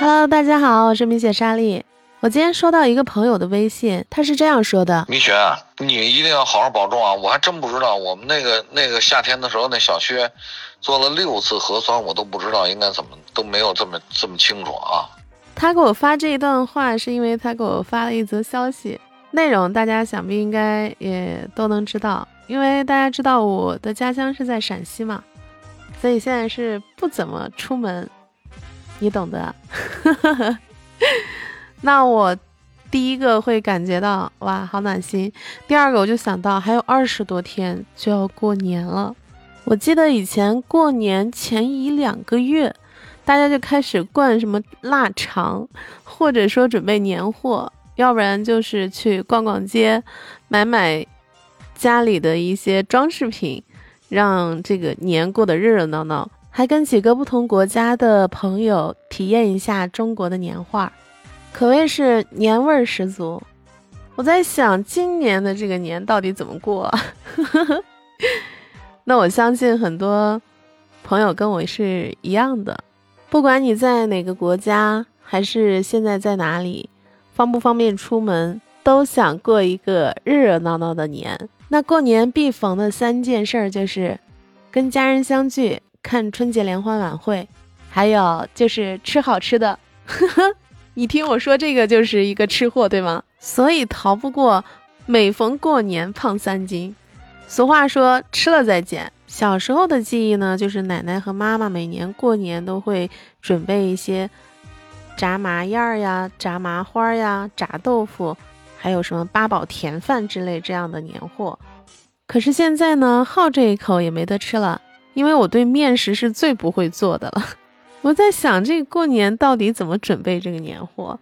Hello，大家好，我是米雪莎莉。我今天收到一个朋友的微信，他是这样说的：米雪，你一定要好好保重啊！我还真不知道，我们那个那个夏天的时候，那小薛做了六次核酸，我都不知道应该怎么，都没有这么这么清楚啊。他给我发这一段话，是因为他给我发了一则消息，内容大家想必应该也都能知道，因为大家知道我的家乡是在陕西嘛，所以现在是不怎么出门，你懂的。那我第一个会感觉到哇，好暖心。第二个我就想到还有二十多天就要过年了。我记得以前过年前一两个月，大家就开始灌什么腊肠，或者说准备年货，要不然就是去逛逛街，买买家里的一些装饰品，让这个年过得热热闹闹。还跟几个不同国家的朋友体验一下中国的年画。可谓是年味儿十足。我在想，今年的这个年到底怎么过？那我相信很多朋友跟我是一样的，不管你在哪个国家，还是现在在哪里，方不方便出门，都想过一个热热闹闹的年。那过年必逢的三件事儿就是跟家人相聚、看春节联欢晚会，还有就是吃好吃的。你听我说，这个就是一个吃货，对吗？所以逃不过每逢过年胖三斤。俗话说吃了再减。小时候的记忆呢，就是奶奶和妈妈每年过年都会准备一些炸麻燕儿呀、炸麻花呀、炸豆腐，还有什么八宝甜饭之类这样的年货。可是现在呢，好这一口也没得吃了，因为我对面食是最不会做的了。我在想，这过年到底怎么准备这个年货？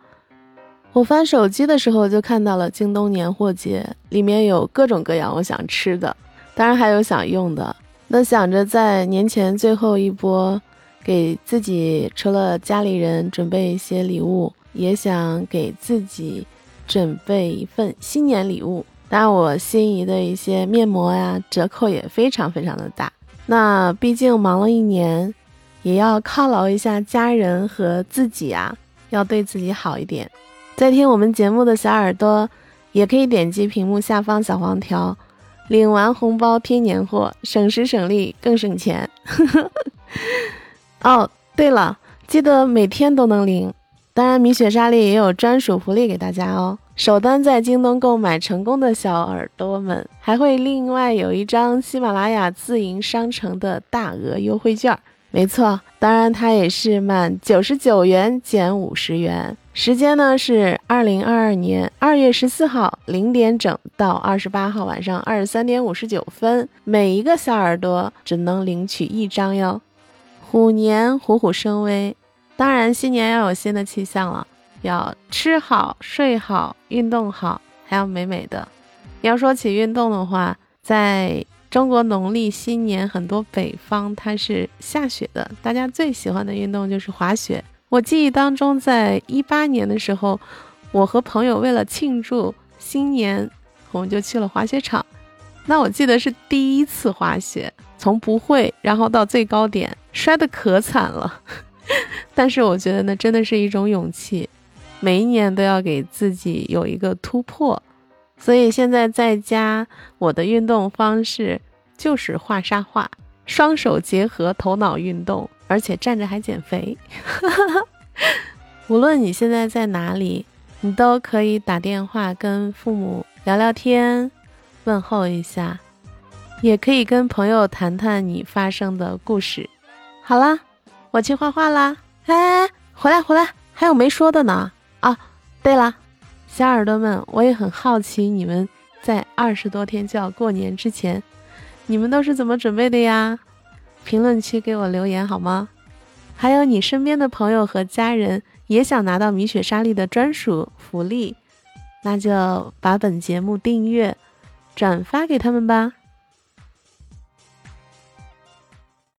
我翻手机的时候就看到了京东年货节，里面有各种各样我想吃的，当然还有想用的。那想着在年前最后一波，给自己除了家里人准备一些礼物，也想给自己准备一份新年礼物。当然，我心仪的一些面膜呀，折扣也非常非常的大。那毕竟忙了一年。也要犒劳一下家人和自己啊，要对自己好一点。在听我们节目的小耳朵，也可以点击屏幕下方小黄条，领完红包拼年货，省时省力更省钱。哦，对了，记得每天都能领。当然，米雪莎莉也有专属福利给大家哦。首单在京东购买成功的小耳朵们，还会另外有一张喜马拉雅自营商城的大额优惠券。没错，当然它也是满九十九元减五十元。时间呢是二零二二年二月十四号零点整到二十八号晚上二十三点五十九分，每一个小耳朵只能领取一张哟。虎年虎虎生威，当然新年要有新的气象了，要吃好睡好运动好，还要美美的。要说起运动的话，在。中国农历新年，很多北方它是下雪的，大家最喜欢的运动就是滑雪。我记忆当中，在一八年的时候，我和朋友为了庆祝新年，我们就去了滑雪场。那我记得是第一次滑雪，从不会，然后到最高点，摔得可惨了。但是我觉得那真的是一种勇气，每一年都要给自己有一个突破。所以现在在家，我的运动方式。就是画沙画，双手结合头脑运动，而且站着还减肥。无论你现在在哪里，你都可以打电话跟父母聊聊天，问候一下，也可以跟朋友谈谈你发生的故事。好啦，我去画画啦！哎，回来回来，还有没说的呢？啊，对了，小耳朵们，我也很好奇，你们在二十多天就要过年之前。你们都是怎么准备的呀？评论区给我留言好吗？还有你身边的朋友和家人也想拿到米雪莎莉的专属福利，那就把本节目订阅、转发给他们吧。